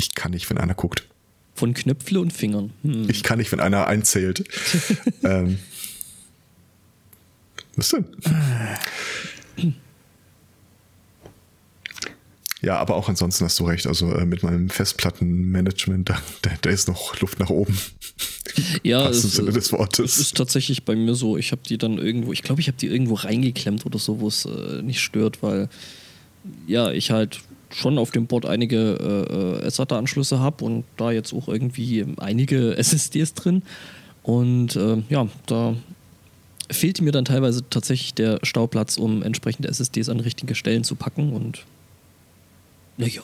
Ich kann nicht, wenn einer guckt. Von Knöpfle und Fingern. Hm. Ich kann nicht, wenn einer einzählt. ähm, was denn? Ja, aber auch ansonsten hast du recht. Also äh, mit meinem Festplattenmanagement, da, da, da ist noch Luft nach oben. Ja, es, Sinne des Wortes. es ist tatsächlich bei mir so. Ich habe die dann irgendwo, ich glaube, ich habe die irgendwo reingeklemmt oder so, wo es äh, nicht stört, weil ja, ich halt schon auf dem Board einige äh, SATA-Anschlüsse habe und da jetzt auch irgendwie einige SSDs drin. Und äh, ja, da fehlte mir dann teilweise tatsächlich der Stauplatz, um entsprechende SSDs an richtige Stellen zu packen und naja.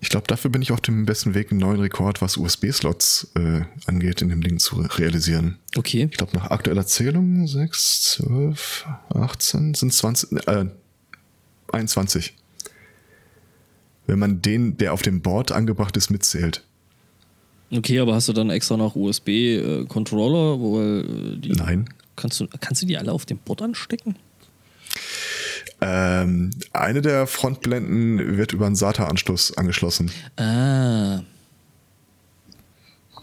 Ich glaube, dafür bin ich auf dem besten Weg, einen neuen Rekord, was USB-Slots äh, angeht, in dem Ding zu realisieren. Okay. Ich glaube, nach aktueller Zählung 6, 12, 18 sind 20, äh, 21. Wenn man den, der auf dem Board angebracht ist, mitzählt. Okay, aber hast du dann extra noch USB-Controller, äh, die. Nein. Kannst du, kannst du die alle auf dem Board anstecken? Ähm, eine der Frontblenden wird über einen SATA-Anschluss angeschlossen. Ah.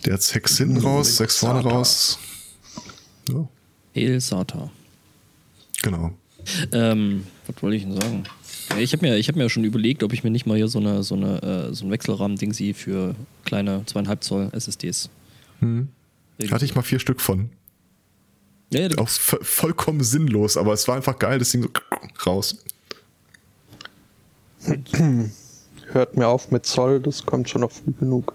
Der hat sechs hinten raus, sechs vorne raus. Ja, El SATA. genau. Ähm, was wollte ich denn sagen? Ich habe mir, ich hab mir schon überlegt, ob ich mir nicht mal hier so, eine, so, eine, äh, so ein Wechselrahmen-Dingsi für kleine zweieinhalb Zoll SSDs. Hm. Hatte ich mal vier Stück von. Ja, ja, Auch vo- vollkommen sinnlos, aber es war einfach geil, das Ding so raus. Hört mir auf mit Zoll, das kommt schon noch früh genug.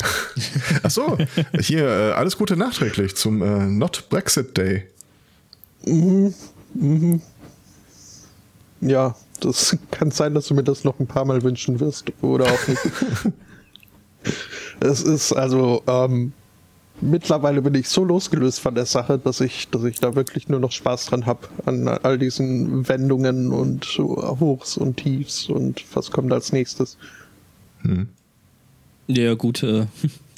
Ach so, hier, äh, alles Gute nachträglich zum äh, Not Brexit Day. Ja, das kann sein, dass du mir das noch ein paar Mal wünschen wirst oder auch nicht. es ist also ähm, mittlerweile bin ich so losgelöst von der Sache, dass ich, dass ich da wirklich nur noch Spaß dran habe an all diesen Wendungen und Hochs und Tiefs und was kommt als nächstes. ja, gut. Äh,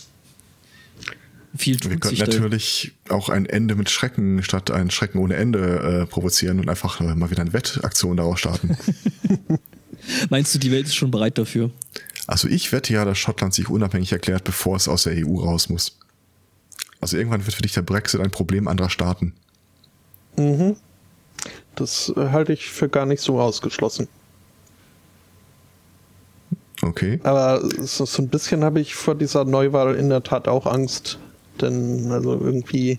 viel Wir tut sich könnten natürlich auch ein Ende mit Schrecken statt ein Schrecken ohne Ende äh, provozieren und einfach äh, mal wieder eine Wettaktion daraus starten. Meinst du, die Welt ist schon bereit dafür? also ich wette ja, dass Schottland sich unabhängig erklärt, bevor es aus der EU raus muss. Also irgendwann wird für dich der Brexit ein Problem anderer Staaten. Das äh, halte ich für gar nicht so ausgeschlossen. Okay. Aber so, so ein bisschen habe ich vor dieser Neuwahl in der Tat auch Angst. Denn also irgendwie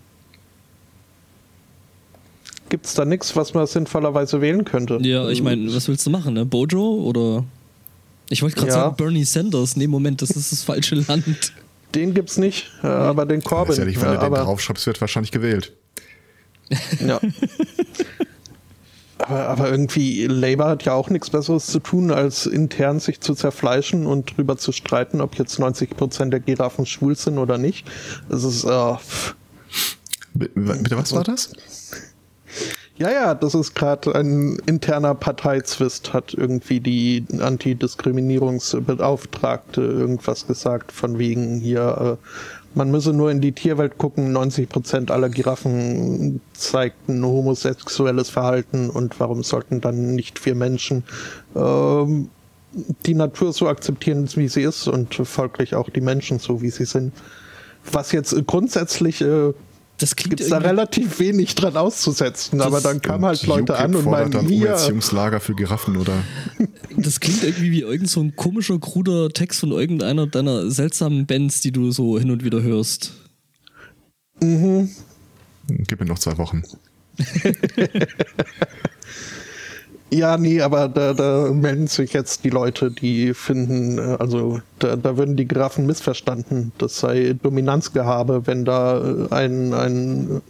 gibt es da nichts, was man sinnvollerweise wählen könnte. Ja, ich meine, was willst du machen, ne? Bojo oder. Ich wollte gerade Ja. sagen Bernie Sanders. Nee, Moment, das ist das falsche Land. Den gibt's nicht, äh, aber den Corbyn. Weiß ja nicht, wenn äh, du den aber, draufschreibst, wird wahrscheinlich gewählt. ja. aber, aber irgendwie, Labour hat ja auch nichts Besseres zu tun, als intern sich zu zerfleischen und drüber zu streiten, ob jetzt 90% der Giraffen schwul sind oder nicht. Das ist, äh, Bitte, was war das? Ja, ja, das ist gerade ein interner Parteizwist, hat irgendwie die Antidiskriminierungsbeauftragte irgendwas gesagt, von wegen hier, äh, man müsse nur in die Tierwelt gucken, 90% aller Giraffen zeigten homosexuelles Verhalten und warum sollten dann nicht wir Menschen ähm, die Natur so akzeptieren, wie sie ist und folglich auch die Menschen so, wie sie sind. Was jetzt grundsätzlich äh, Das klingt gibt es da irgendwie- relativ wenig dran auszusetzen, aber dann kamen halt Leute an und meinen, hier, Umerziehungslager für Giraffen oder Das klingt irgendwie wie irgend so ein komischer, kruder Text von irgendeiner deiner seltsamen Bands, die du so hin und wieder hörst. gib mir noch zwei Wochen. ja, nee, aber da, da melden sich jetzt die Leute, die finden, äh, also da, da würden die Giraffen missverstanden. Das sei Dominanzgehabe, wenn da äh, ein, ein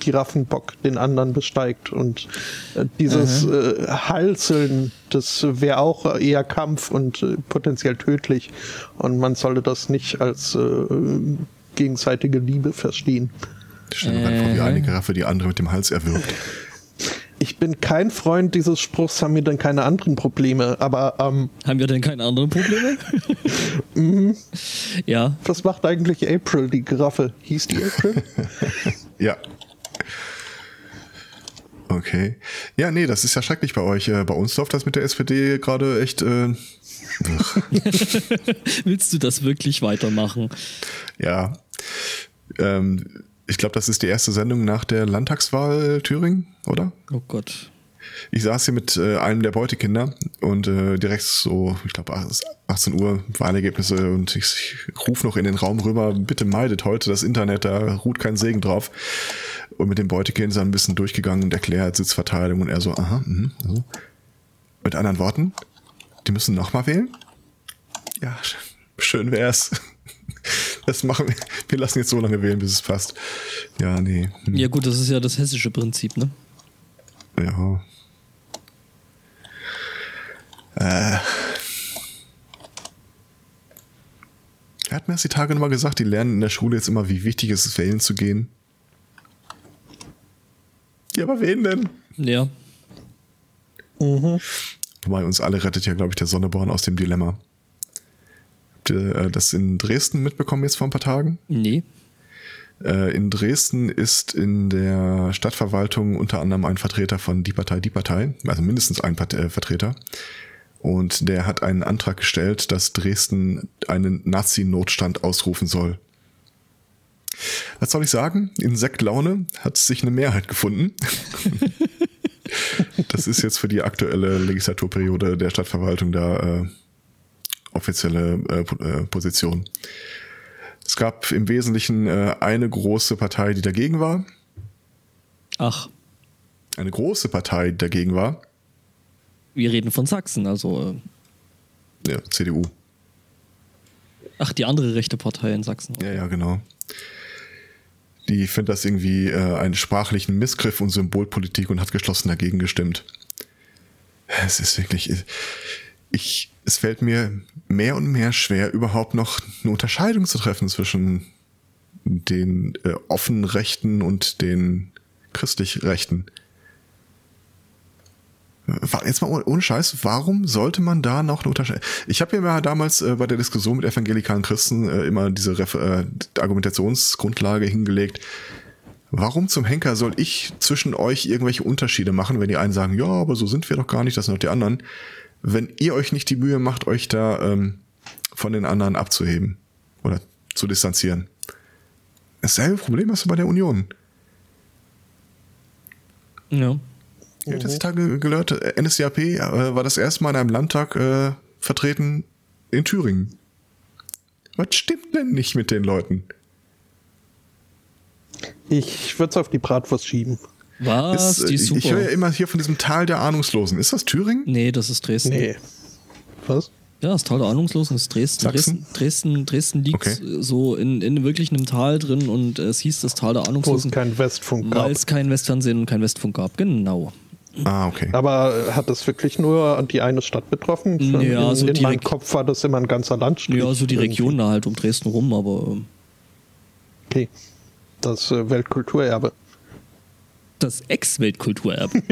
Giraffenbock den anderen besteigt und äh, dieses äh, Halseln, das wäre auch eher Kampf und äh, potenziell tödlich und man sollte das nicht als äh, gegenseitige Liebe verstehen. Stell dir vor, wie eine Giraffe die andere mit dem Hals erwürgt. Ich bin kein Freund dieses Spruchs, haben wir denn keine anderen Probleme, aber ähm, Haben wir denn keine anderen Probleme? ja, was macht eigentlich April, die Giraffe? Hieß die April? Ja. Okay. Ja, nee, das ist ja schrecklich bei euch. Äh, bei uns läuft das mit der SPD gerade echt. Äh, Willst du das wirklich weitermachen? ja. Ähm, ich glaube, das ist die erste Sendung nach der Landtagswahl Thüringen, oder? Oh Gott. Ich saß hier mit äh, einem der Beutekinder und äh, direkt so, ich glaube, 18 Uhr Wahlergebnisse und ich, ich rufe noch in den Raum rüber, bitte meidet heute das Internet, da ruht kein Segen drauf. Und mit dem Beutekind ist er ein bisschen durchgegangen und erklärt Sitzverteilung und er so, aha, mh, so. Mit anderen Worten, die müssen nochmal wählen? Ja, schön wär's. Das machen wir. Wir lassen jetzt so lange wählen, bis es passt. Ja, nee. Hm. Ja, gut, das ist ja das hessische Prinzip, ne? Ja. Äh. Er hat mir das die Tage nochmal gesagt, die lernen in der Schule jetzt immer, wie wichtig es ist, wählen zu gehen. Ja, aber wen denn? Ja. Mhm. Wobei uns alle rettet ja, glaube ich, der Sonneborn aus dem Dilemma. Habt ihr äh, das in Dresden mitbekommen jetzt vor ein paar Tagen? Nee. Äh, in Dresden ist in der Stadtverwaltung unter anderem ein Vertreter von Die Partei, Die Partei, also mindestens ein äh, Vertreter. Und der hat einen Antrag gestellt, dass Dresden einen Nazi-Notstand ausrufen soll. Was soll ich sagen? In Sektlaune hat sich eine Mehrheit gefunden. das ist jetzt für die aktuelle Legislaturperiode der Stadtverwaltung da äh, offizielle äh, äh, Position. Es gab im Wesentlichen äh, eine große Partei, die dagegen war. Ach, Eine große Partei, die dagegen war. wir reden von Sachsen, also. Äh, Ja, CDU. ach, die andere rechte Partei in Sachsen. Ja, ja, genau. Die findet das irgendwie äh, einen sprachlichen Missgriff und Symbolpolitik und hat geschlossen dagegen gestimmt. Es ist wirklich. Ich, es fällt mir mehr und mehr schwer, überhaupt noch eine Unterscheidung zu treffen zwischen den äh, offenen Rechten und den christlich Rechten. Jetzt mal ohne, Scheiß, warum sollte man da noch eine Unterscheidung? Ich habe ja damals äh, bei der Diskussion mit evangelikalen Christen äh, immer diese Ref äh, Argumentationsgrundlage hingelegt. Warum zum Henker soll ich zwischen euch irgendwelche Unterschiede machen, wenn die einen sagen, ja, aber so sind wir doch gar nicht, das sind doch die anderen, wenn ihr euch nicht die Mühe macht, euch da ähm, von den anderen abzuheben oder zu distanzieren? Dasselbe Problem hast du bei der Union. Ja. Ich habe jetzt die Tage gehört, äh, NSDAP äh, war das erste Mal in einem Landtag äh, vertreten in Thüringen. Was stimmt denn nicht mit den Leuten? Ich würde es auf die Bratwurst schieben. Was? Ist, äh, die ist super. ich höre ja immer hier von diesem Tal der Ahnungslosen. Ist das Thüringen? nee, das ist Dresden. Nee. Was? Ja, das Tal der Ahnungslosen ist Dresden. Sachsen? Dresden, Dresden, Dresden liegt Okay. so in, in wirklich einem Tal drin und es hieß das Tal der Wo es Ahnungslosen, keinen Westfunk gab. weil es kein Westfernsehen und kein Westfunk gab. Genau. Ah, okay. Aber hat das wirklich nur die eine Stadt betroffen? Ja, in so in meinem Kopf war das immer ein ganzer Landstrich. Ja, so die. Region da halt um Dresden rum, aber ähm, Okay. Das äh, Weltkulturerbe. Das Ex-Weltkulturerbe.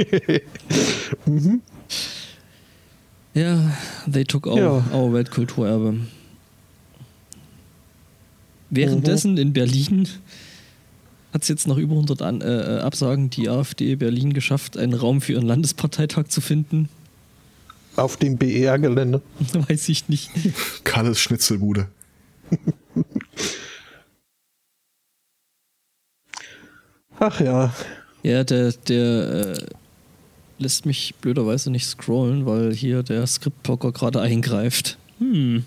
Ja, they took our, Ja. our Weltkulturerbe. Währenddessen in Berlin hat es jetzt nach über 100 An äh, äh, Absagen die AfD Berlin geschafft, einen Raum für ihren Landesparteitag zu finden. Auf dem BER-Gelände. Weiß ich nicht. Kalles Schnitzelbude. Ach ja. Ja, der, der äh, lässt mich blöderweise nicht scrollen, weil hier der Skriptblocker gerade eingreift. Hm.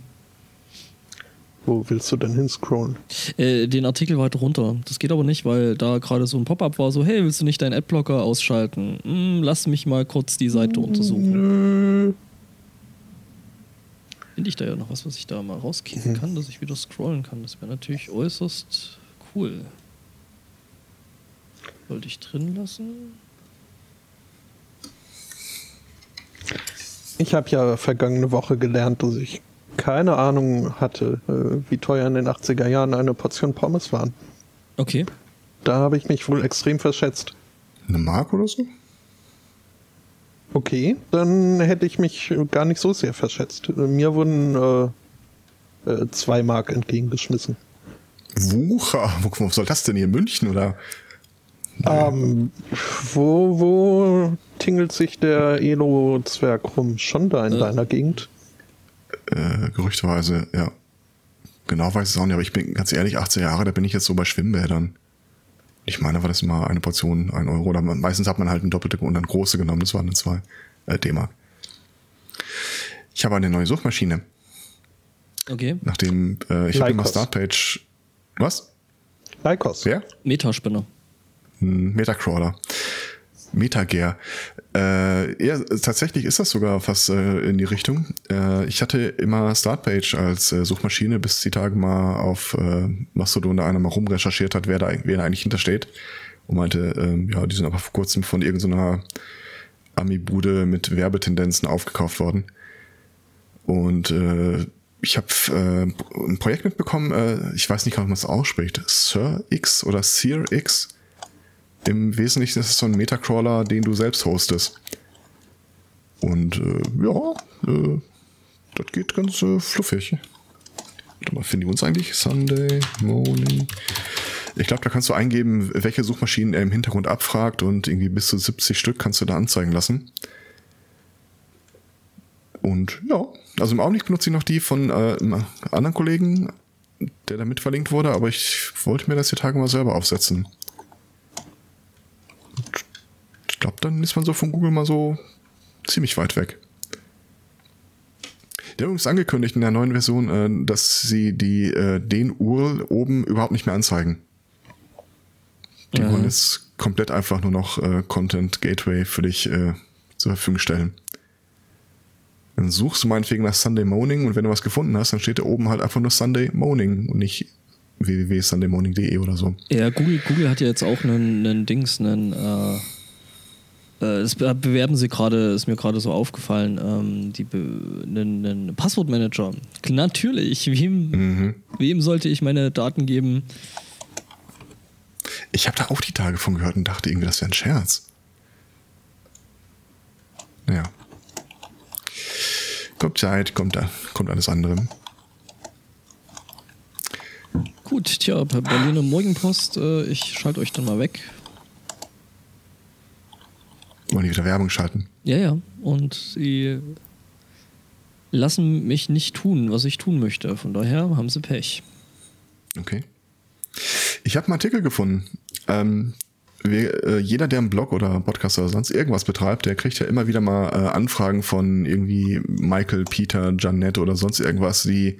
Wo willst du denn hinscrollen? Äh, den Artikel weiter runter. Das geht aber nicht, weil da gerade so ein Pop-up war, so, hey, willst du nicht deinen Adblocker ausschalten? Hm, lass mich mal kurz die Seite untersuchen. Nö. Finde ich da ja noch was, was ich da mal rauskicken kann, dass ich wieder scrollen kann. Das wäre natürlich äußerst cool. Wollte ich drin lassen? Ich habe ja vergangene Woche gelernt, dass ich keine Ahnung hatte, äh, wie teuer in den 80er Jahren eine Portion Pommes waren. Okay. Da habe ich mich wohl extrem verschätzt. Eine Mark oder so? Okay, dann hätte ich mich gar nicht so sehr verschätzt. Mir wurden äh, äh, zwei Mark entgegengeschmissen. Wucher. Wo, soll das denn hier? In München oder? Ähm, wo, wo tingelt sich der Elo-Zwerg rum? Schon da in Äh. deiner Gegend? Äh, gerüchteweise, ja. Genau weiß ich es auch nicht, aber ich bin ganz ehrlich, 18 Jahre, da bin ich jetzt so bei Schwimmbädern. Ich meine, war das immer eine Portion, ein Euro. Oder meistens hat man halt eine doppelte und dann große genommen, das waren dann zwei äh, D-Mark. Ich habe eine neue Suchmaschine, Okay. nachdem äh, ich habe immer. Startpage. Was? Lycos. Wer? Metaspinner. Metacrawler. Metagear. Äh, ja, tatsächlich ist das sogar fast äh, in die Richtung. Äh, ich hatte immer Startpage als äh, Suchmaschine, bis die Tage mal auf äh, Mastodon da einer mal rumrecherchiert hat, wer da, wer da eigentlich hintersteht. Und meinte, ähm, ja, die sind aber vor kurzem von irgendeiner Ami-Bude mit Werbetendenzen aufgekauft worden. Und äh, ich habe äh, ein Projekt mitbekommen, äh, ich weiß nicht, wie man es ausspricht, Sir X oder Sear X. Im Wesentlichen ist es so ein Metacrawler, den du selbst hostest. Und äh, ja, äh, das geht ganz äh, fluffig. Warte mal, finden die uns eigentlich? Sunday Morning. Ich glaube, da kannst du eingeben, welche Suchmaschinen er im Hintergrund abfragt und irgendwie bis zu 70 Stück kannst du da anzeigen lassen. Und ja, also im Augenblick benutze ich noch die von äh, einem anderen Kollegen, der da mit verlinkt wurde, aber ich wollte mir das die Tage mal selber aufsetzen. Ich glaube, dann ist man so von Google mal so ziemlich weit weg. Haben übrigens angekündigt in der neuen Version, äh, dass sie die, äh, den URL oben überhaupt nicht mehr anzeigen. Die Aha. wollen jetzt komplett einfach nur noch äh, Content Gateway für dich äh, zur Verfügung stellen. Dann suchst du meinetwegen nach Sunday Morning und wenn du was gefunden hast, dann steht da oben halt einfach nur Sunday Morning und nicht www.sundaymorning.de oder so. Ja, Google, Google hat ja jetzt auch einen, einen Dings, einen, äh, das be- bewerben sie gerade, ist mir gerade so aufgefallen, ähm, die einen, einen Passwortmanager. Natürlich, wem, Mhm. wem sollte ich meine Daten geben? Ich habe da auch die Tage von gehört und dachte irgendwie, das wäre ein Scherz. Naja. Kommt Zeit, kommt, kommt alles andere. Gut, tja, Berliner Morgenpost, äh, ich schalte euch dann mal weg. Wollen die wieder Werbung schalten? Ja, ja, und sie lassen mich nicht tun, was ich tun möchte. Von daher haben sie Pech. Okay. Ich habe einen Artikel gefunden. Ähm, wir, äh, jeder, der einen Blog oder Podcast oder sonst irgendwas betreibt, der kriegt ja immer wieder mal äh, Anfragen von irgendwie Michael, Peter, Janet oder sonst irgendwas, die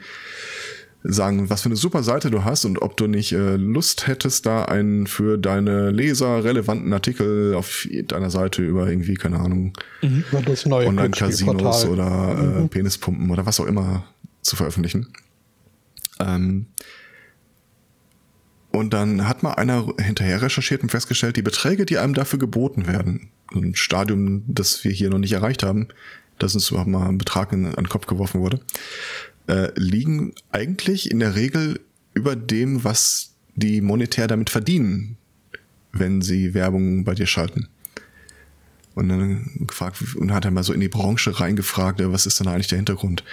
sagen, was für eine super Seite du hast und ob du nicht äh, Lust hättest, da einen für deine Leser relevanten Artikel auf deiner Seite über irgendwie, keine Ahnung, neue Online-Casinos oder äh, Penispumpen oder was auch immer zu veröffentlichen. Ähm, und dann hat mal einer hinterher recherchiert und festgestellt, die Beträge, die einem dafür geboten werden, ein Stadium, das wir hier noch nicht erreicht haben, dass uns überhaupt mal ein Betrag in, an den Kopf geworfen wurde, äh, liegen eigentlich in der Regel über dem, was die monetär damit verdienen, wenn sie Werbung bei dir schalten. Und dann gefragt, und hat er mal so in die Branche reingefragt, äh, was ist denn eigentlich der Hintergrund?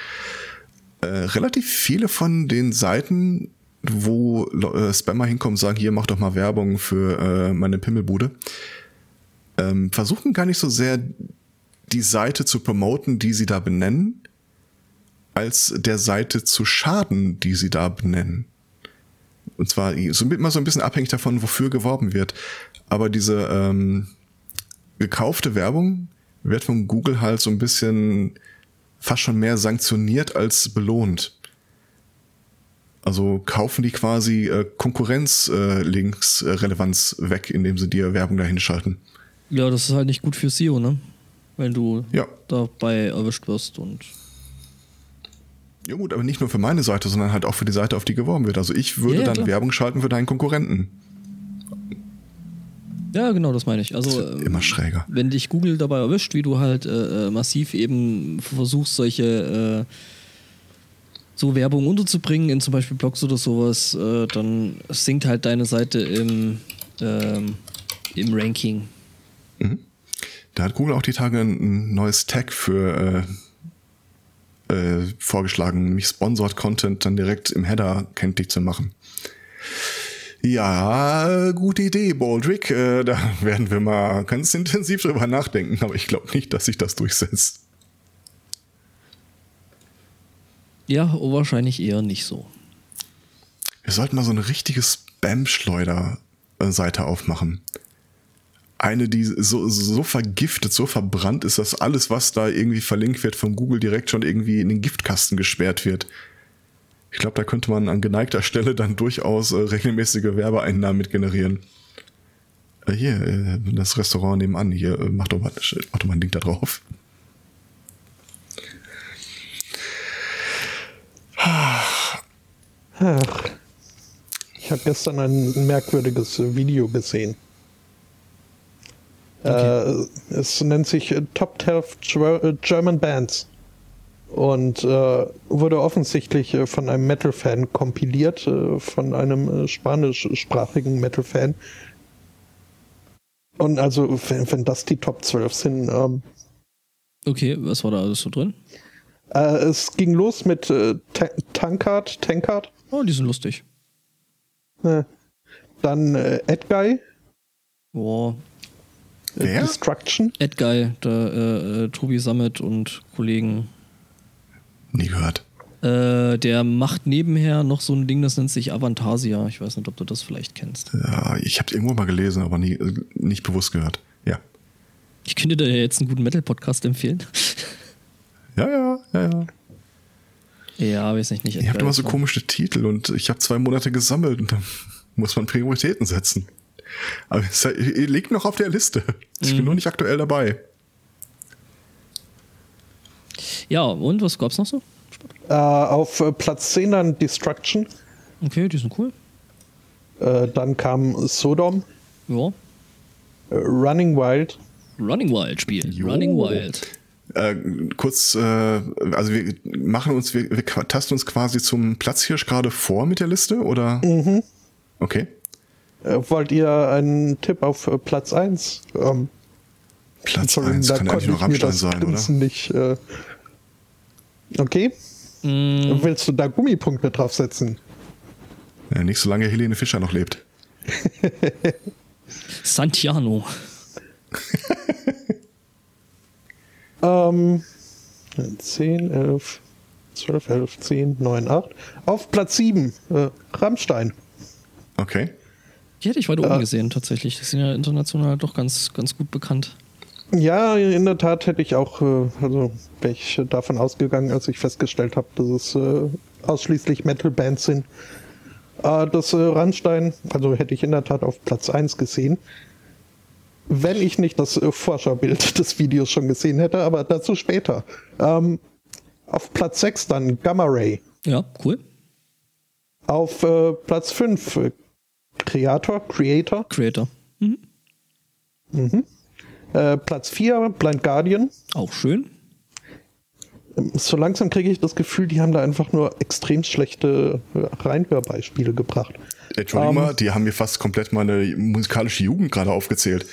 Äh, relativ viele von den Seiten, wo äh, Spammer hinkommen und sagen, hier mach doch mal Werbung für äh, meine Pimmelbude, ähm, versuchen gar nicht so sehr die Seite zu promoten, die sie da benennen, als der Seite zu schaden, die sie da benennen. Und zwar so, immer so ein bisschen abhängig davon, wofür geworben wird. Aber diese ähm, gekaufte Werbung wird von Google halt so ein bisschen fast schon mehr sanktioniert als belohnt. Also kaufen die quasi äh, Konkurrenz-Links-Relevanz weg, indem sie dir Werbung dahin schalten. Ja, das ist halt nicht gut für SEO, ne? Wenn du Ja. dabei erwischt wirst und. Ja gut, aber nicht nur für meine Seite, sondern halt auch für die Seite, auf die geworben wird. Also ich würde Ja, ja, dann. Werbung schalten für deinen Konkurrenten. Ja, genau, das meine ich. Also, äh, immer schräger. wenn dich Google dabei erwischt, wie du halt äh, äh, massiv eben versuchst, solche äh, so Werbung unterzubringen in zum Beispiel Blogs oder sowas, äh, dann sinkt halt deine Seite im, ähm, im Ranking. Da hat Google auch die Tage ein neues Tag für äh, vorgeschlagen, nämlich Sponsored Content dann direkt im Header kenntlich zu machen. Ja, gute Idee, Baldrick. Äh, da werden wir mal ganz intensiv drüber nachdenken, aber ich glaube nicht, dass sich das durchsetzt. Ja, wahrscheinlich eher nicht so. Wir sollten mal so eine richtige Spam-Schleuder-Seite aufmachen. Eine, die so, so vergiftet, so verbrannt ist, dass alles, was da irgendwie verlinkt wird, von Google direkt schon irgendwie in den Giftkasten gesperrt wird. Ich glaube, da könnte man an geneigter Stelle dann durchaus äh, regelmäßige Werbeeinnahmen mit generieren. Äh, hier, äh, das Restaurant nebenan, hier, äh, mach, doch mal, mach doch mal ein Link da drauf. Ich habe gestern ein merkwürdiges Video gesehen. Okay. Äh, es nennt sich äh, Top 12 Ger- äh, German Bands und äh, wurde offensichtlich von einem Metal-Fan kompiliert, von einem spanischsprachigen Metal-Fan. Und also, wenn, wenn das die Top 12 sind, ähm, Okay, was war da alles so drin? äh, es ging los mit äh, Ta Tankard, Tankard, Oh, die sind lustig. äh, dann äh, Edguy, Boah, Wer? Destruction, Edguy, der äh, äh, Tobi Sammet und Kollegen. Nie gehört. Äh, der macht nebenher noch so ein Ding, das nennt sich Avantasia. Ich weiß nicht, ob du das vielleicht kennst. Ja, ich habe es irgendwo mal gelesen, aber nie, äh, nicht bewusst gehört. Ja. Ich könnte dir jetzt einen guten Metal-Podcast empfehlen. Ja, ja, ja, ja. ja, weiß ich nicht. Ihr habt immer so komische Titel und ich habe zwei Monate gesammelt und dann muss man Prioritäten setzen. Aber es liegt noch auf der Liste. Ich bin nur nicht aktuell dabei. Ja, und was gab's noch so? äh, auf äh, Platz 10 dann Destruction, Okay, die sind cool. äh, dann kam Sodom, Ja. äh, Running Wild, Running Wild spielen. Jo. Running Wild. Äh, kurz, äh, also wir machen uns, wir, wir tasten uns quasi zum Platzhirsch gerade vor mit der Liste, oder? Okay. Äh, wollt ihr einen Tipp auf äh, Platz 1? Ähm, Platz Entschuldigung, 1 da kann eigentlich konnte nur Rammstein sein, oder? Grinsen nicht. Äh, okay. Mm, Willst du da Gummipunkte draufsetzen? Ja, nicht solange Helene Fischer noch lebt. Santiano. Ähm, 10, 11, 12, 11, 10, 9, 8. Auf Platz 7, äh, Rammstein. Okay. Die hätte ich weiter oben gesehen, tatsächlich. Die sind ja international doch ganz, ganz gut bekannt. Ja, in der Tat hätte ich auch, äh, also wäre ich davon ausgegangen, als ich festgestellt habe, dass es äh, ausschließlich Metal-Bands sind. Äh, das äh, Rammstein, also hätte ich in der Tat auf Platz 1 gesehen. Wenn ich nicht das äh, Vorschaubild des Videos schon gesehen hätte, aber dazu später. Ähm, auf Platz 6 dann Gamma Ray. Ja, cool. Auf äh, Platz 5 Creator, Creator. Creator. Äh, Platz 4 Blind Guardian. Auch schön. So langsam kriege ich das Gefühl, die haben da einfach nur extrem schlechte äh, Reinhörbeispiele gebracht. Entschuldigung Ähm. mal, die haben mir fast komplett meine musikalische Jugend gerade aufgezählt.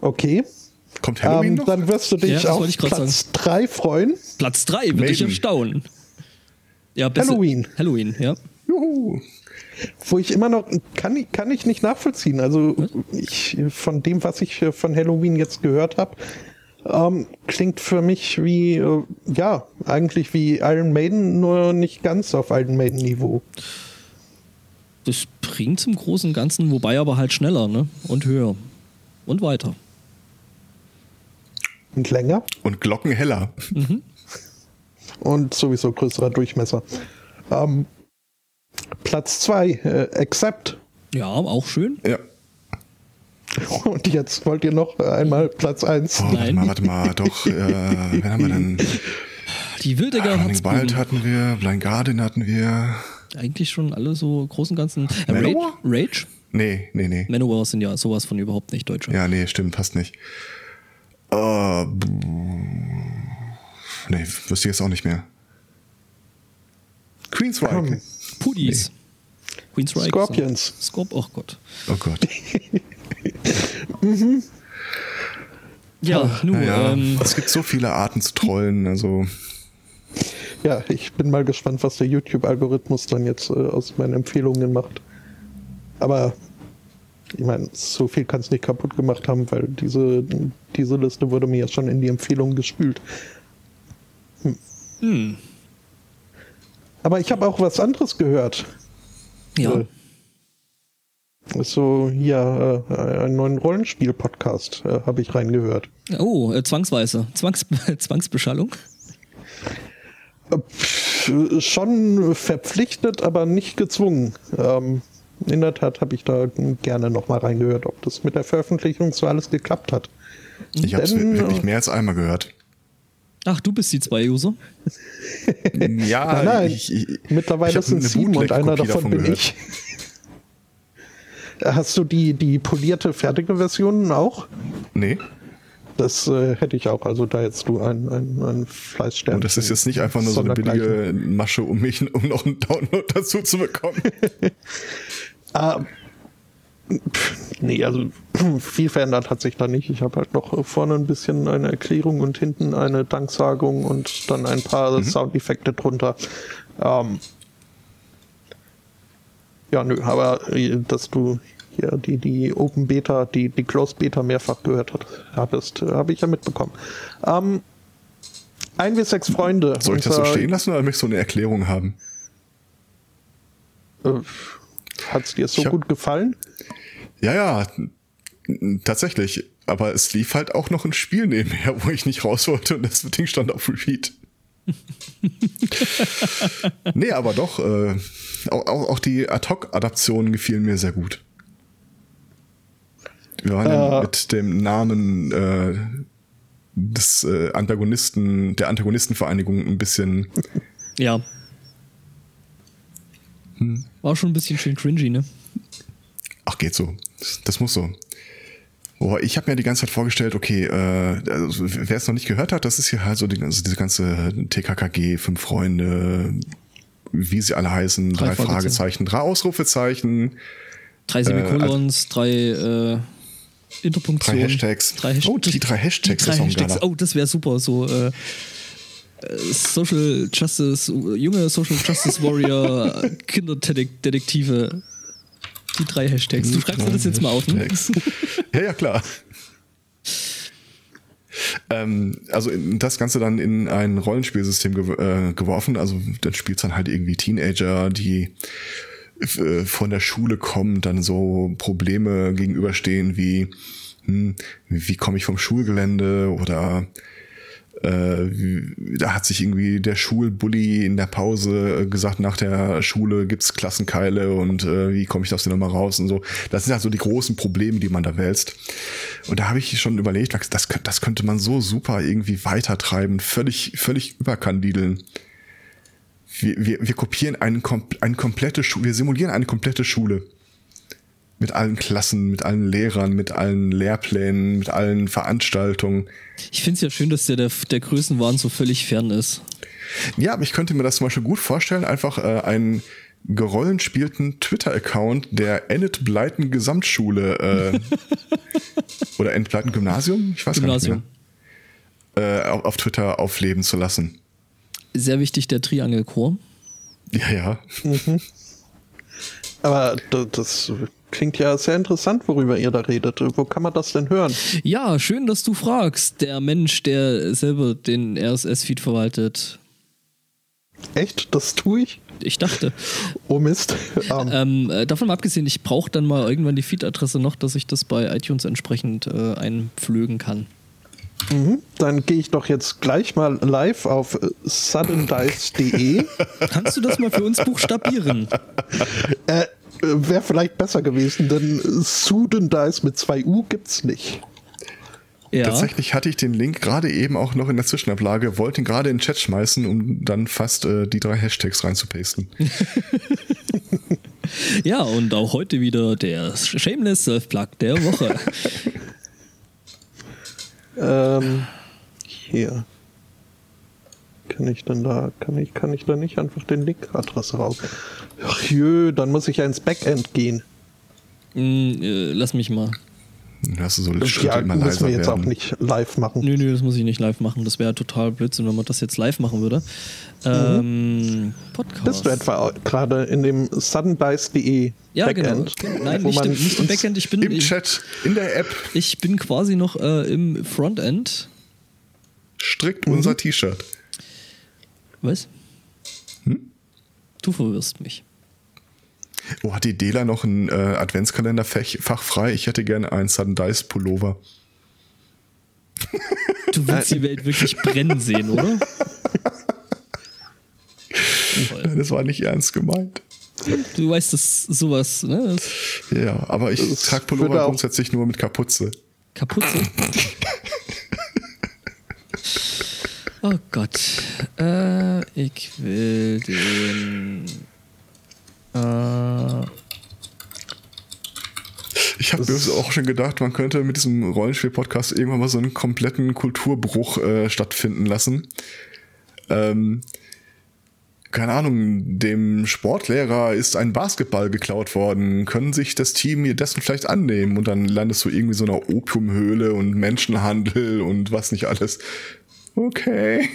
Okay. Kommt Halloween Ähm, noch? dann wirst du Ja, dich das auf Platz 3 freuen. Platz 3 würde ich erstaunen. Ja, Halloween. Halloween, ja. Juhu. Wo ich immer noch, kann ich, kann ich nicht nachvollziehen. Also ich, von dem, was ich äh, von Halloween jetzt gehört habe, ähm, klingt für mich wie, äh, ja, eigentlich wie Iron Maiden, nur nicht ganz auf Iron Maiden-Niveau. Das bringt zum großen und Ganzen, wobei aber halt schneller, ne? Und höher. Und weiter. Und länger Und Glocken heller. und sowieso größerer Durchmesser. Ähm, Platz 2, äh, Accept. Ja, auch schön. Ja. Und jetzt wollt ihr noch einmal Platz 1. Oh, warte Nein. mal, warte mal, doch, äh, wen haben wir denn? Die Wildecker Running. Wild hatten wir, Blind Guardian hatten wir. Eigentlich schon alle so großen Ganzen. Äh, Rage? Rage? Nee, nee, nee. Manowar sind ja sowas von überhaupt nicht Deutsche. Ja, nee, stimmt, passt nicht. Äh, b- nee, wüsste ich jetzt auch nicht mehr. Queensryche. Pudis. Queen's Reich. Scorpions. Scorp, oh Gott. Oh Gott. Ja, nun, Naja, ähm, es gibt so viele Arten zu trollen, also. Ja, ich bin mal gespannt, was der YouTube-Algorithmus dann jetzt äh, aus meinen Empfehlungen macht. Aber ich meine, so viel kann es nicht kaputt gemacht haben, weil diese, diese Liste wurde mir ja schon in die Empfehlungen gespült. Hm. Hm. Aber ich habe auch was anderes gehört. Ja. Äh, so, hier, äh, einen neuen Rollenspiel-Podcast äh, habe ich reingehört. Oh, äh, zwangsweise. Zwangs Zwangsbeschallung? Schon verpflichtet, aber nicht gezwungen. Ähm, in der Tat habe ich da gerne nochmal reingehört, ob das mit der Veröffentlichung so alles geklappt hat. Ich habe es wirklich mehr als einmal gehört. Ach, du bist die zwei User? ja, nein, nein. Ich, ich, mittlerweile ich sind sieben und einer davon, davon bin gehört. ich. Hast du die, die polierte, fertige Version auch? Nee. Das äh, hätte ich auch. Also da hättest du ein, ein, ein Fleißstern. Und das ist jetzt nicht einfach nur so eine billige Masche, um mich, um noch einen Download dazu zu bekommen. ah, nee, also viel verändert hat sich da nicht. Ich habe halt noch vorne ein bisschen eine Erklärung und hinten eine Danksagung und dann ein paar mhm. Soundeffekte drunter. Ähm, ja, nö, aber äh, dass du hier die, die Open Beta, die, die Closed Beta mehrfach gehört hat, hattest, äh, habe ich ja mitbekommen. Ähm, ein bis sechs Freunde. Soll ich das so stehen lassen oder möchtest du eine Erklärung haben? Äh, hat es dir so hab, gut gefallen? Ja, ja, tatsächlich. Aber es lief halt auch noch ein Spiel nebenher, wo ich nicht raus wollte und das Ding stand auf Repeat. nee, aber doch. Äh, auch, auch, auch die Ad-Hoc-Adaptionen gefielen mir sehr gut. Wir waren äh, mit dem Namen äh, des äh, Antagonisten, der Antagonistenvereinigung ein bisschen. Ja. Hm. War schon ein bisschen schön cringy, ne? Ach, geht so. Das muss so. Boah, ich habe mir die ganze Zeit vorgestellt, okay, äh, also, wer es noch nicht gehört hat, das ist hier halt so die, also diese ganze TKKG, fünf Freunde, wie sie alle heißen, drei, drei Fragezeichen, drei Ausrufezeichen. Drei Semikolons, äh, drei äh, Interpunktionen. Drei Hashtags. Drei Hasht oh, die drei Hashtags. Die drei Hashtags. Oh, das wäre super. So äh, Social Justice, junge Social Justice Warrior, Kinderdetektive. Die drei Hashtags. Du schreibst dir das jetzt mal auf, ne? ja, ja, klar. Ähm, also das Ganze dann in ein Rollenspielsystem gew äh, geworfen. Also dann spielt dann halt irgendwie Teenager, die äh, von der Schule kommen, dann so Probleme gegenüberstehen wie, hm, wie komme ich vom Schulgelände oder da hat sich irgendwie der Schulbully in der Pause äh, gesagt, nach der Schule gibt's Klassenkeile und äh, wie komme ich aus der Nummer raus und so. Das sind halt so die großen Probleme, die man da wälzt. Und da habe ich schon überlegt, das, das könnte man so super irgendwie weitertreiben, völlig, völlig überkandideln. Wir, wir, wir kopieren eine, eine komplette Schule, wir simulieren eine komplette Schule mit allen Klassen, mit allen Lehrern, mit allen Lehrplänen, mit allen Veranstaltungen. Ich finde es ja schön, dass der, der, der Größenwahn so völlig fern ist. Ja, aber ich könnte mir das zum Beispiel gut vorstellen, einfach äh, einen gerollenspielten Twitter-Account der Enid Blyton Gesamtschule äh, oder Enid Blyton Gymnasium, ich weiß Gymnasium. gar nicht mehr, äh, auf, auf Twitter aufleben zu lassen. Sehr wichtig der Triangelchor. Ja, ja. Mhm. Aber das klingt ja sehr interessant, worüber ihr da redet. Wo kann man das denn hören? Ja, schön, dass du fragst. Der Mensch, der selber den RSS-Feed verwaltet. Echt? Das tue ich? Ich dachte. Oh Mist. Um. Ähm, äh, davon mal abgesehen, ich brauche dann mal irgendwann die Feed-Adresse noch, dass ich das bei iTunes entsprechend äh, einpflögen kann. Mhm. Dann gehe ich doch jetzt gleich mal live auf äh, suddendice.de. Kannst du das mal für uns buchstabieren? Äh, Wäre vielleicht besser gewesen, denn Sudden Dice mit zwei U gibt's nicht. Ja. Tatsächlich hatte ich den Link gerade eben auch noch in der Zwischenablage, wollte ihn gerade in den Chat schmeißen, um dann fast äh, die drei Hashtags reinzupasten. ja, und auch heute wieder der Shameless Self-Plug der Woche. ähm, hier. Kann ich denn da, kann ich, kann ich da nicht einfach den Link-Adresse raus? Ach jö, dann muss ich ja ins Backend gehen. Mm, äh, lass mich mal. Hast du so das Schritte ja, immer müssen wir jetzt werden. auch nicht live machen. Nö, nö, das muss ich nicht live machen. Das wäre total Blödsinn, wenn man das jetzt live machen würde. Mhm. Ähm, Podcast. Bist du etwa gerade in dem suddendice.de ja, genau. Backend? Nein, wo nicht, man im, nicht im Backend. Ich bin, Im ich, Chat, in der App, ich bin quasi noch äh, im Frontend. strickt unser T-Shirt. Was? Hm? Du verwirrst mich. Oh, hat die Dela noch ein äh, Adventskalender-Fach frei? Ich hätte gerne einen Sudden Dice Pullover. Du willst die Welt wirklich brennen sehen, oder? Toll. Das war nicht ernst gemeint. Du weißt, dass sowas, ne? Das Ja, aber ich trage Pullover grundsätzlich nur mit Kapuze. Kapuze. Oh Gott. Äh, ich will den. Äh, Ich habe mir auch schon gedacht, man könnte mit diesem Rollenspiel-Podcast irgendwann mal so einen kompletten Kulturbruch äh, stattfinden lassen. Ähm, keine Ahnung, dem Sportlehrer ist ein Basketball geklaut worden. Können sich das Team hier dessen vielleicht annehmen? Und dann landest du irgendwie so einer Opiumhöhle und Menschenhandel und was nicht alles. Okay.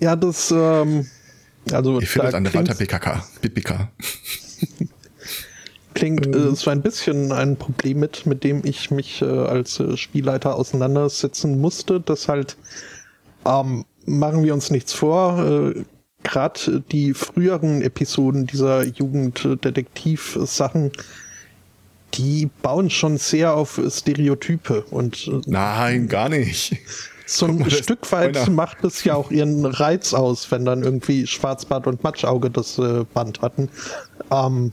Ja, das, ähm, also Ihr findet eine klingt, weiter PKK. BPK. klingt äh, so ein bisschen ein Problem mit, mit dem ich mich äh, als äh, Spielleiter auseinandersetzen musste, dass halt, ähm, machen wir uns nichts vor, äh, gerade die früheren Episoden dieser Jugenddetektiv-Sachen, die bauen schon sehr auf Stereotype und äh, Nein, gar nicht. So ein mal, Stück weit macht es ja auch ihren Reiz aus, wenn dann irgendwie Schwarzbart und Matschauge das äh, Band hatten. Ähm,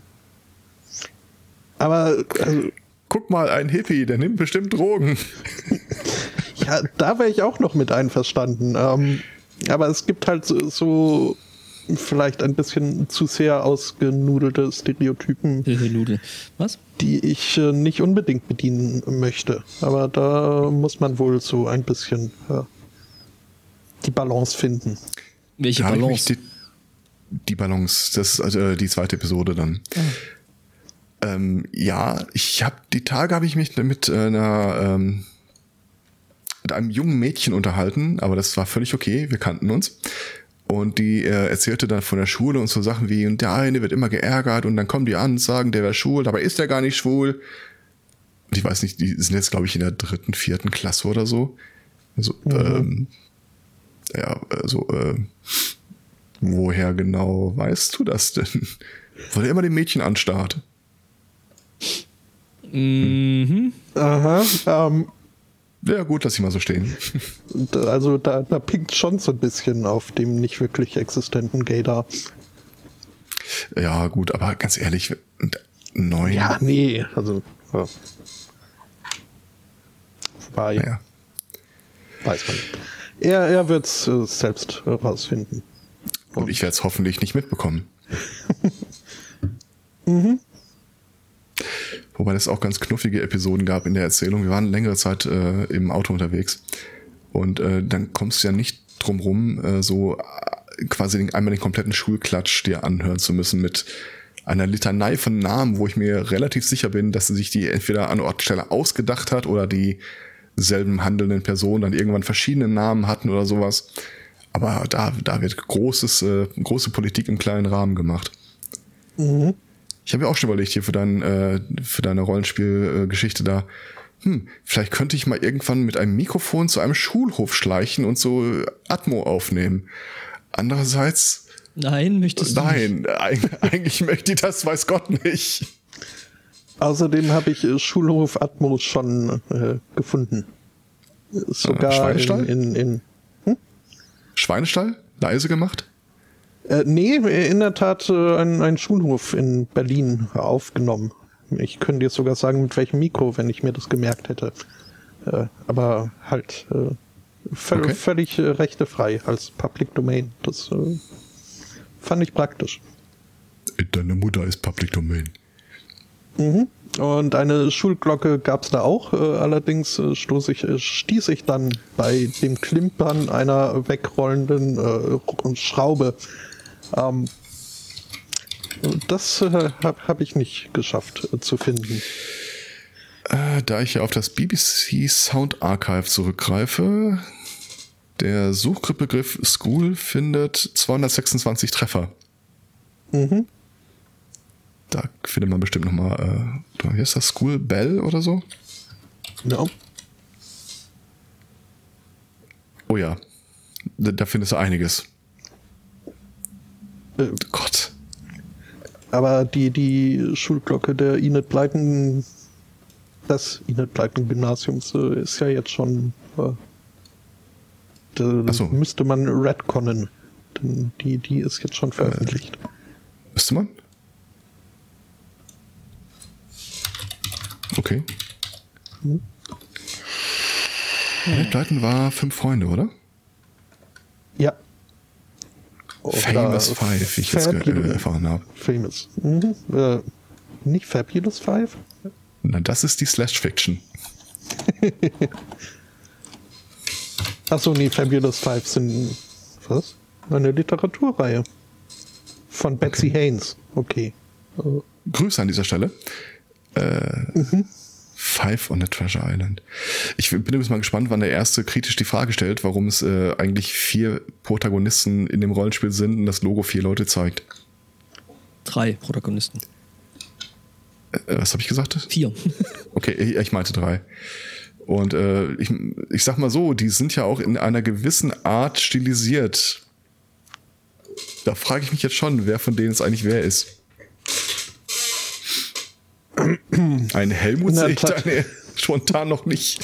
aber also, Guck mal, ein Hippie, der nimmt bestimmt Drogen. ja, da wäre ich auch noch mit einverstanden. Ähm, aber es gibt halt so, so vielleicht ein bisschen zu sehr ausgenudelte Stereotypen, Nudel. Was? die ich äh, nicht unbedingt bedienen möchte. Aber da muss man wohl so ein bisschen ja, die Balance finden. Welche Da Balance? Die, die Balance, das ist also die zweite Episode dann. Ähm, ja, ich habe die Tage habe ich mich mit einer ähm, mit einem jungen Mädchen unterhalten, aber das war völlig okay, wir kannten uns. Und die äh, erzählte dann von der Schule und so Sachen wie, und der eine wird immer geärgert und dann kommen die an und sagen, der wäre schwul, dabei ist er gar nicht schwul. Und ich weiß nicht, die sind jetzt, glaube ich, in der dritten, vierten Klasse oder so. Also, ähm, ja, also, äh, woher genau weißt du das denn? Weil er immer den Mädchen anstarrt. Mhm. Aha, ähm, Ja, gut, lass ich mal so stehen. Da- Also da, da pinkt schon so ein bisschen auf dem nicht wirklich existenten Gaydar. Ja, gut, aber ganz ehrlich, neun. Ja, nee, also ja. Wobei, Naja. weiß man nicht. Er, er wird es äh, selbst äh, rausfinden. Und ich werde es hoffentlich nicht mitbekommen. Wobei es auch ganz knuffige Episoden gab in der Erzählung. Wir waren längere Zeit äh, im Auto unterwegs. Und äh, dann kommst du ja nicht drum rum, äh, so äh, quasi den, einmal den kompletten Schulklatsch dir anhören zu müssen mit einer Litanei von Namen, wo ich mir relativ sicher bin, dass sie sich die entweder an Ort und Stelle ausgedacht hat oder die selben handelnden Personen dann irgendwann verschiedene Namen hatten oder sowas. Aber da, da wird großes, äh, große Politik im kleinen Rahmen gemacht. Ich habe ja auch schon überlegt hier für, dein, äh, für deine Rollenspielgeschichte da, hm, vielleicht könnte ich mal irgendwann mit einem Mikrofon zu einem Schulhof schleichen und so Atmo aufnehmen. Andererseits, Nein, möchtest du nicht. nein, eig- eigentlich möchte ich das, weiß Gott nicht. Außerdem habe ich äh, Schulhof Atmos schon äh, gefunden. Sogar in, Schweinestall? in, in Schweinestall? Leise gemacht? Äh, nee, in der Tat äh, ein, ein Schulhof in Berlin aufgenommen. Ich könnte dir sogar sagen, mit welchem Mikro, wenn ich mir das gemerkt hätte. Äh, aber halt äh, völ Okay. völlig äh, rechtefrei als Public Domain. Das äh, fand ich praktisch. Deine Mutter ist Public Domain. Und eine Schulglocke gab es da auch, äh, allerdings äh, stoß ich, äh, stieß ich dann bei dem Klimpern einer wegrollenden Schraube. Ähm, das äh, habe hab ich nicht geschafft äh, zu finden. Äh, da ich ja auf das BBC Sound Archive zurückgreife, Der Suchbegriff School findet 226 Treffer. Mhm. Da findet man bestimmt nochmal, äh, wie heißt das, School Bell oder so? Ja. Oh ja, da, da findest du einiges. Äh, Gott. Aber die, die Schulglocke der Inet Bleiken, des Inet Bleiken Gymnasiums äh, ist ja jetzt schon, äh, da so. müsste man retconnen. Denn die, die ist jetzt schon veröffentlicht. Müsste man? Okay. Hm. Red Blyton war fünf Freunde, oder? Ja. Famous Five, wie ich jetzt äh, erfahren habe. Famous. Mhm. Äh, nicht Fabulous Five? Na, das ist die Slash-Fiction. Achso, nee, Fabulous Five sind. Was? Eine Literaturreihe. Von Betsy Haynes. Okay. Grüße an dieser Stelle. Äh, Five on the Treasure Island. Ich bin übrigens mal gespannt, wann der erste kritisch die Frage stellt, warum es äh, eigentlich vier Protagonisten in dem Rollenspiel sind und das Logo vier Leute zeigt. Drei Protagonisten. Äh, was habe ich gesagt? Vier. Okay, ich, ich meinte drei. Und äh, ich, ich sag mal so, die sind ja auch in einer gewissen Art stilisiert. Da frage ich mich jetzt schon, wer von denen es eigentlich wer ist. Ein Helmut In der sehe ich Tat. spontan noch nicht.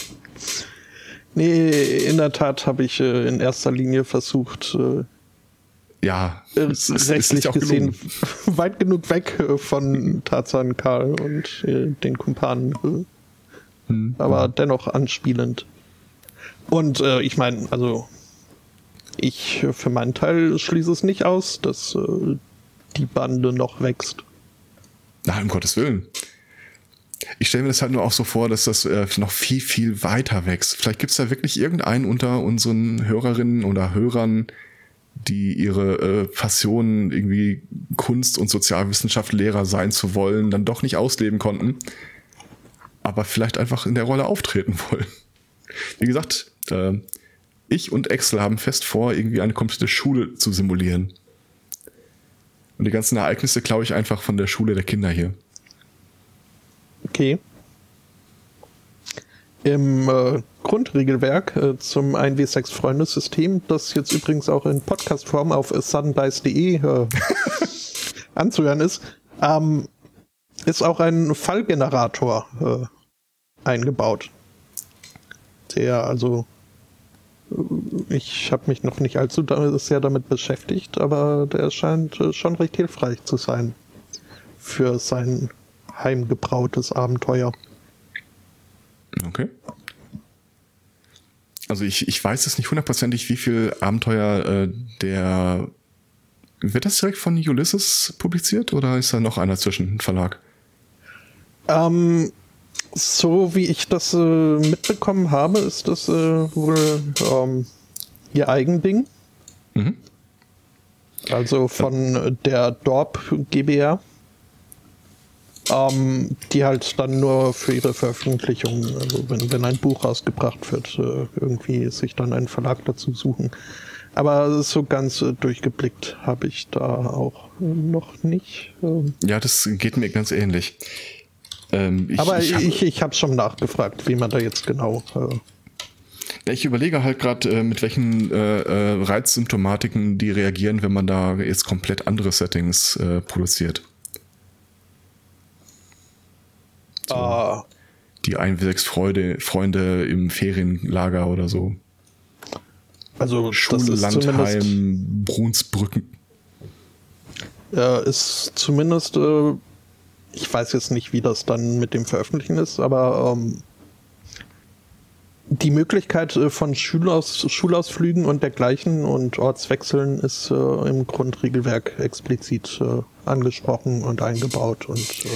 Nee, in der Tat habe ich äh, in erster Linie versucht, äh, Ja, äh, es ist, es rechtlich ja gesehen gelungen. weit genug weg äh, von Tarzan, Karl und äh, den Kumpanen. Äh, Hm. aber dennoch anspielend. Und ich meine, also ich für meinen Teil schließe es nicht aus, dass die Bande noch wächst. Na, um Gottes Willen. Ich stelle mir das halt nur auch so vor, dass das äh, noch viel, viel weiter wächst. Vielleicht gibt es da wirklich irgendeinen unter unseren Hörerinnen oder Hörern, die ihre äh, Passion, irgendwie Kunst- und Sozialwissenschaft-Lehrer sein zu wollen, dann doch nicht ausleben konnten, aber vielleicht einfach in der Rolle auftreten wollen. Wie gesagt, äh, ich und Excel haben fest vor, irgendwie eine komplette Schule zu simulieren. Und die ganzen Ereignisse klaue ich einfach von der Schule der Kinder hier. Okay. Im äh, Grundregelwerk äh, zum 1W6-Freundesystem, das jetzt übrigens auch in Podcastform auf suddendice.de äh, anzuhören ist, ähm, ist auch ein Fallgenerator äh, eingebaut. Der also äh, ich habe mich noch nicht allzu sehr damit beschäftigt, aber der scheint äh, schon recht hilfreich zu sein für sein heimgebrautes Abenteuer. Okay. Also ich, ich weiß jetzt nicht hundertprozentig, wie viel Abenteuer äh, der... Wird das direkt von Ulysses publiziert oder ist da noch einer zwischen Verlag? Ähm, so wie ich das äh, mitbekommen habe, ist das äh, wohl ähm, ihr Eigending. Mhm. Also von äh, der Dorp GbR. Ähm, die halt dann nur für ihre Veröffentlichung, also wenn, wenn ein Buch rausgebracht wird, äh, irgendwie sich dann einen Verlag dazu suchen. Aber so ganz äh, durchgeblickt habe ich da auch noch nicht. Ähm, Ja, das geht mir ganz ähnlich. Ähm, ich, aber ich, ich, ich, habe schon nachgefragt, wie man da jetzt genau. Äh, Ja, ich überlege halt gerade, äh, mit welchen äh, Reizsymptomatiken die reagieren, wenn man da jetzt komplett andere Settings äh, produziert. Ah, Die Einwirksfreude, Freunde im Ferienlager oder so. also Schule, Landheim, Brunsbrücken. äh, ist zumindest, äh, ich weiß jetzt nicht, wie das dann mit dem Veröffentlichen ist, aber ähm, die Möglichkeit äh, von Schulaus Schulausflügen und dergleichen und Ortswechseln ist äh, im Grundregelwerk explizit äh, angesprochen und eingebaut und äh,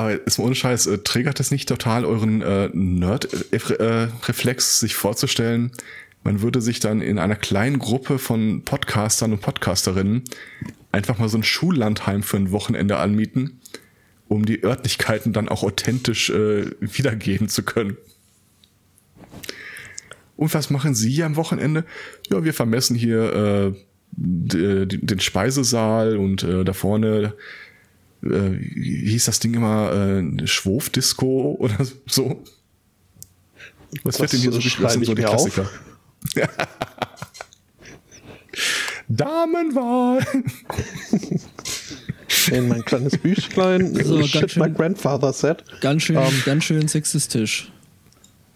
Aber ist ohne Scheiß, äh, triggert es nicht total euren äh, Nerd-Reflex, sich vorzustellen, man würde sich dann in einer kleinen Gruppe von Podcastern und Podcasterinnen einfach mal so ein Schullandheim für ein Wochenende anmieten, um die Örtlichkeiten dann auch authentisch äh, wiedergeben zu können. Und was machen Sie hier am Wochenende? Ja, wir vermessen hier äh, den Speisesaal und äh, da vorne äh, hieß das Ding immer äh, Schwurfdisco oder so. Was das wird denn hier so beschrieben? So die Klassiker. Damenwahl. In mein kleines Büchlein. So, Shit, schön, my grandfather said. Ganz schön, um, ähm, ganz schön sexistisch.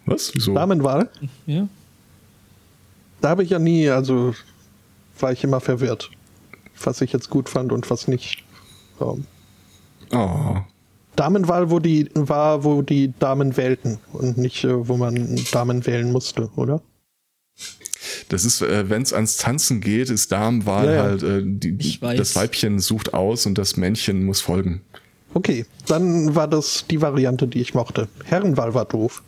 Was? Wieso? Damenwahl? Ja. Da habe ich ja nie, also war ich immer verwirrt, was ich jetzt gut fand und was nicht. Um, oh. Damenwahl, wo die war, wo die Damen wählten und nicht, äh, wo man Damen wählen musste, oder? Das ist, äh, wenn es ans Tanzen geht, ist Damenwahl ja, ja. halt, äh, die, das Weibchen sucht aus und das Männchen muss folgen. Okay, dann war das die Variante, die ich mochte. Herrenwahl war doof.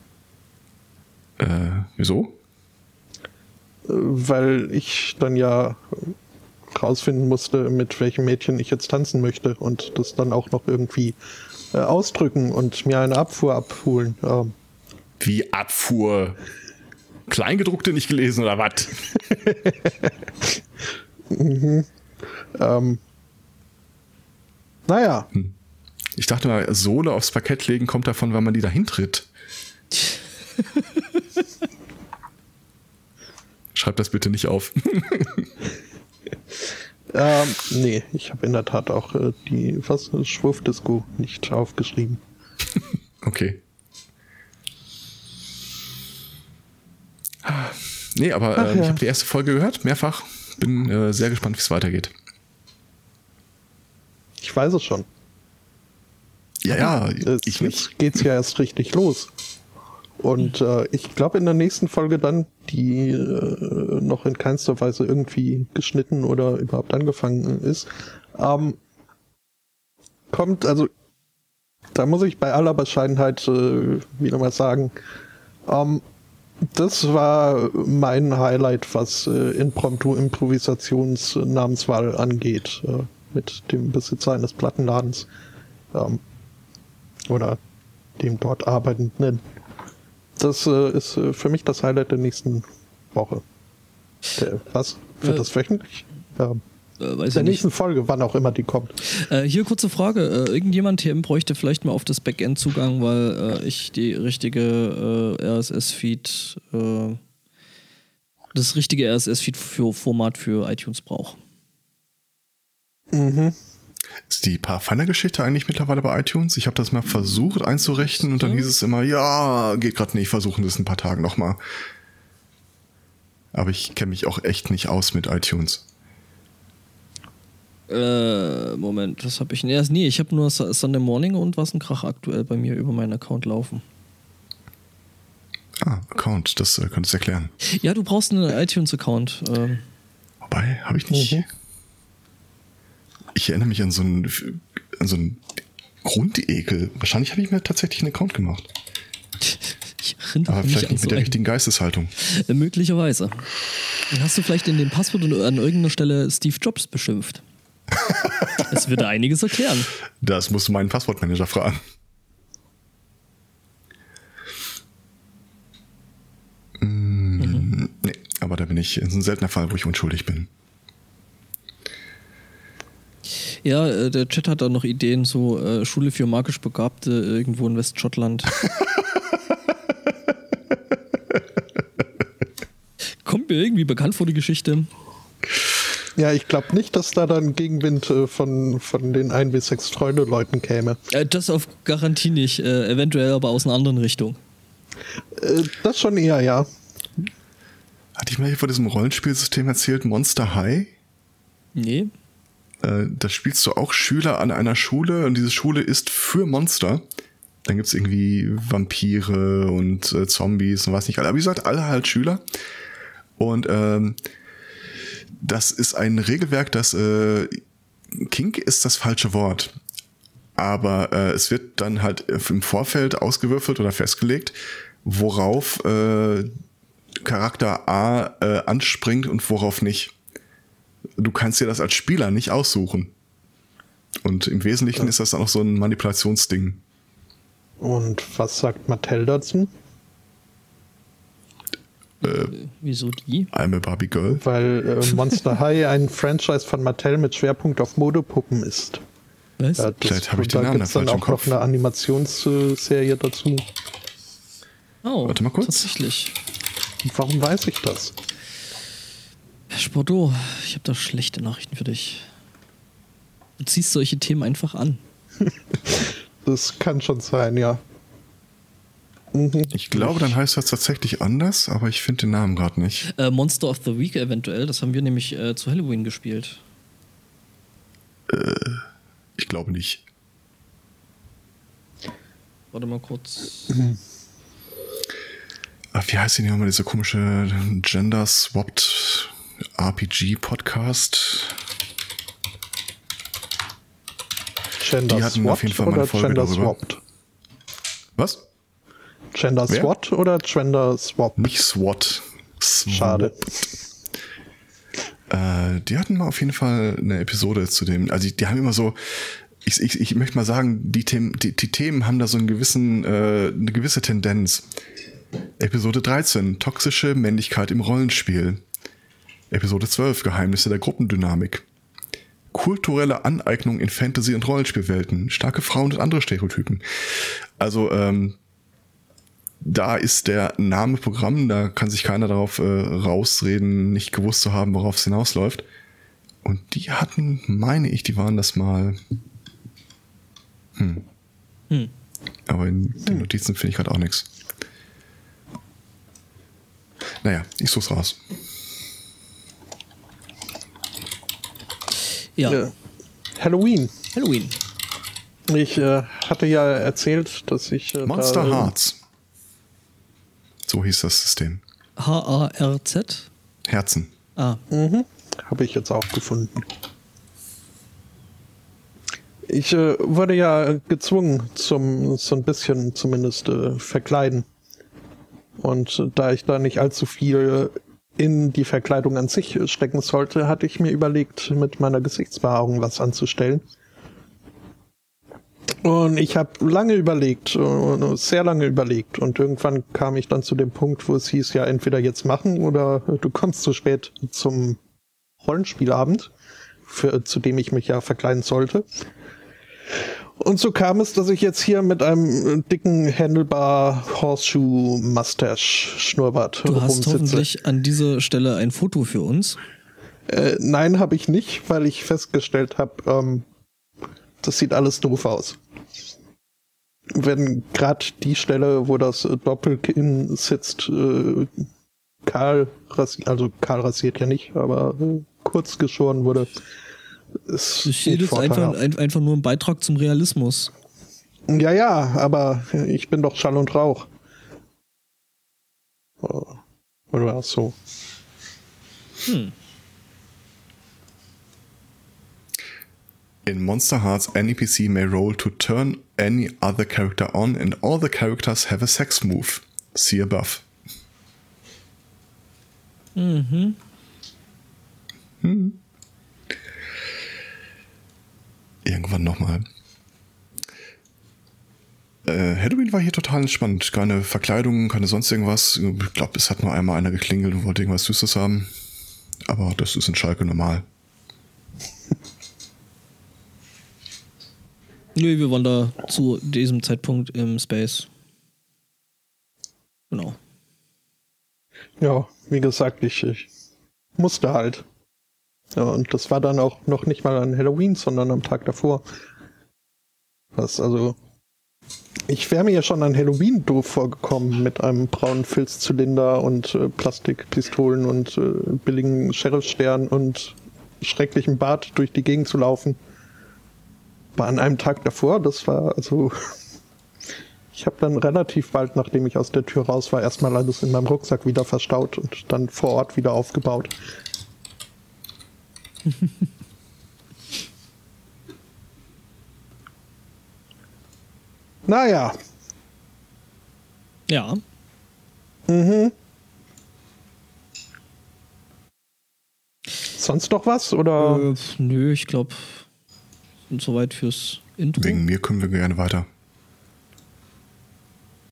Äh, wieso? Weil ich dann ja rausfinden musste, mit welchem Mädchen ich jetzt tanzen möchte und das dann auch noch irgendwie äh, ausdrücken und mir eine Abfuhr abholen. Ähm. Wie Abfuhr? Kleingedruckte nicht gelesen oder was? mhm. ähm. Naja. Hm. Ich dachte mal, Sohle aufs Parkett legen kommt davon, weil man die dahin tritt. Schreib das bitte nicht auf. ähm, nee, ich habe in der Tat auch äh, die was Schwurfdisco nicht aufgeschrieben. okay. Nee, aber äh, ja. ich habe die erste Folge gehört, mehrfach. Bin äh, sehr gespannt, wie es weitergeht. Ich weiß es schon. Ja, ja, jetzt, ich nicht. Geht's ja erst richtig los. Und äh, ich glaube in der nächsten Folge dann, die äh, noch in keinster Weise irgendwie geschnitten oder überhaupt angefangen ist, ähm, kommt, also da muss ich bei aller Bescheidenheit äh, wieder mal sagen, ähm, das war mein Highlight, was äh, Impromptu-Improvisationsnamenswahl angeht, äh, mit dem Besitzer eines Plattenladens ähm, oder dem dort Arbeitenden. Das äh, ist äh, für mich das Highlight der nächsten Woche. Der, was? Wird äh, das wöchentlich? Ja. Äh, der nächsten Folge, wann auch immer die kommt. Äh, hier kurze Frage. Äh, irgendjemand hier bräuchte vielleicht mal auf das Backend Zugang, weil äh, ich die richtige äh, RSS-Feed, das richtige RSS-Feed für Format für iTunes brauche. Mhm. Ist die Pathfinder-Geschichte eigentlich mittlerweile bei iTunes? Ich habe das mal versucht einzurichten und dann hieß es immer, ja, geht gerade nicht, versuchen das in ein paar Tagen nochmal. Aber ich kenne mich auch echt nicht aus mit iTunes. Äh, Moment, was habe ich denn erst? Nee, ich habe nur Sunday Morning und was ein Krach aktuell bei mir über meinen Account laufen. Ah, Account, das äh, könntest du erklären. Ja, du brauchst einen iTunes-Account. Ähm. Wobei, habe ich nicht. Mhm. Ich erinnere mich an so einen, an so einen Grundekel. Wahrscheinlich habe ich mir tatsächlich einen Account gemacht. Ich Aber vielleicht nicht mit der richtigen Geisteshaltung. Äh, möglicherweise. Hast du vielleicht in dem Passwort an irgendeiner Stelle Steve Jobs beschimpft? Das würde einiges erklären. Das musst du meinen Passwortmanager fragen. Mhm. Nee, aber da bin ich, ist ein seltener Fall, wo ich unschuldig bin. Ja, äh, der Chat hat da noch Ideen, so äh, Schule für magisch Begabte irgendwo in Westschottland. Kommt mir irgendwie bekannt vor die Geschichte. Ja, ich glaube nicht, dass da dann Gegenwind äh, von, von den ein bis sechs Freunde-Leuten käme. Äh, das auf Garantie nicht, äh, eventuell aber aus einer anderen Richtung. Äh, das schon eher, ja. Hatte ich mal hier vor diesem Rollenspielsystem erzählt, Monster High? Nee. Äh, da spielst du auch Schüler an einer Schule und diese Schule ist für Monster. Dann gibt's irgendwie Vampire und äh, Zombies und was nicht. Aber wie gesagt, alle halt Schüler. Und ähm, das ist ein Regelwerk, das äh, Kink ist das falsche Wort. Aber äh, es wird dann halt im Vorfeld ausgewürfelt oder festgelegt, worauf äh, Charakter A äh, anspringt und worauf nicht. Du kannst dir das als Spieler nicht aussuchen. Und im Wesentlichen ja. ist das dann auch so ein Manipulationsding. Und was sagt Mattel dazu? Wieso die? I'm a Barbie Girl. Weil äh, Monster High ein Franchise von Mattel mit Schwerpunkt auf Modepuppen ist. Was? Ja, Vielleicht habe ich da den Namen da dann falsch im auch noch eine Animationsserie dazu. oh, warte mal kurz. Tatsächlich. Warum weiß ich das? Herr Sporto, ich habe da schlechte Nachrichten für dich. Du ziehst solche Themen einfach an. Das kann schon sein, ja. Mhm. Ich glaube, dann heißt das tatsächlich anders, aber ich finde den Namen gerade nicht. Äh, Monster of the Week eventuell, das haben wir nämlich äh, zu Halloween gespielt. Ich glaube nicht. Warte mal kurz. Ah, Wie heißt denn hier nochmal dieser komische Gender-Swapped RPG-Podcast? Gender Die hatten auf jeden Fall mal eine Folge Gender darüber. Swapped? Was? Gender Wer? SWAT oder Gender Swap? Nicht SWAT. SWAT. Schade. Äh, die hatten mal auf jeden Fall eine Episode zu dem. Also die, die haben immer so. Ich, ich, ich möchte mal sagen, die Themen, die, die Themen haben da so einen gewissen, äh, eine gewisse Tendenz. Episode 13, toxische Männlichkeit im Rollenspiel. Episode 12, Geheimnisse der Gruppendynamik. Kulturelle Aneignung in Fantasy- und Rollenspielwelten. Starke Frauen und andere Stereotypen. Also, ähm, da ist der Name Programm, da kann sich keiner darauf äh, rausreden, nicht gewusst zu haben, worauf es hinausläuft. Und die hatten, meine ich, die waren das mal. Hm. Hm. Aber in den Notizen finde ich gerade auch nichts. Naja, ich such's raus. Ja, Äh, Halloween. Halloween. Ich äh, hatte ja erzählt, dass ich. Äh, Monster da, Hearts. So hieß das System. H-A-R-Z? Herzen. Ah, Mhm. Habe ich jetzt auch gefunden. Ich äh, wurde ja gezwungen zum so ein bisschen zumindest äh, verkleiden. Und äh, da ich da nicht allzu viel in die Verkleidung an sich stecken sollte, hatte ich mir überlegt, mit meiner Gesichtsbehaarung was anzustellen. Und ich habe lange überlegt, äh, sehr lange überlegt. Und irgendwann kam ich dann zu dem Punkt, wo es hieß, ja, entweder jetzt machen oder du kommst zu spät zum Rollenspielabend, für, zu dem ich mich ja verkleiden sollte. Und so kam es, dass ich jetzt hier mit einem äh, dicken Handlebar Horseshoe Mustache Schnurrbart du hast hoffentlich an dieser Stelle ein Foto für uns. Äh, nein, habe ich nicht, weil ich festgestellt habe, ähm, das sieht alles doof aus. Wenn gerade die Stelle, wo das äh, Doppelkinn sitzt, äh, kahl rasiert, also kahl rasiert ja nicht, aber äh, kurz geschoren wurde. Ist Das steht nicht jetzt einfach, ein, einfach nur ein Beitrag zum Realismus. Ja, ja, aber ich bin doch Schall und Rauch. Oder so. Hm. In Monster Hearts, any PC may roll to turn any other character on, and all the characters have a sex move. See above. Mhm. Irgendwann nochmal. Äh, Halloween war hier total entspannt. Keine Verkleidung, keine sonst irgendwas. Ich glaube, es hat nur einmal einer geklingelt und wollte irgendwas Süßes haben. Aber das ist in Schalke normal. Nö, wir waren da zu diesem Zeitpunkt im Space. Genau. Ja, wie gesagt, ich, ich musste halt. Ja, und das war dann auch noch nicht mal an Halloween, sondern am Tag davor. Was also. Ich wäre mir ja schon an Halloween doof vorgekommen mit einem braunen Filzzylinder und äh, Plastikpistolen und äh, billigen Sheriffstern und schrecklichem Bart durch die Gegend zu laufen. Aber an einem Tag davor, das war also. Ich habe dann relativ bald, nachdem ich aus der Tür raus war, erstmal alles in meinem Rucksack wieder verstaut und dann vor Ort wieder aufgebaut. naja, Ja. mhm. Sonst noch was? Oder? Äh, nö, ich glaube, soweit fürs Intro. Wegen mir können wir gerne weiter.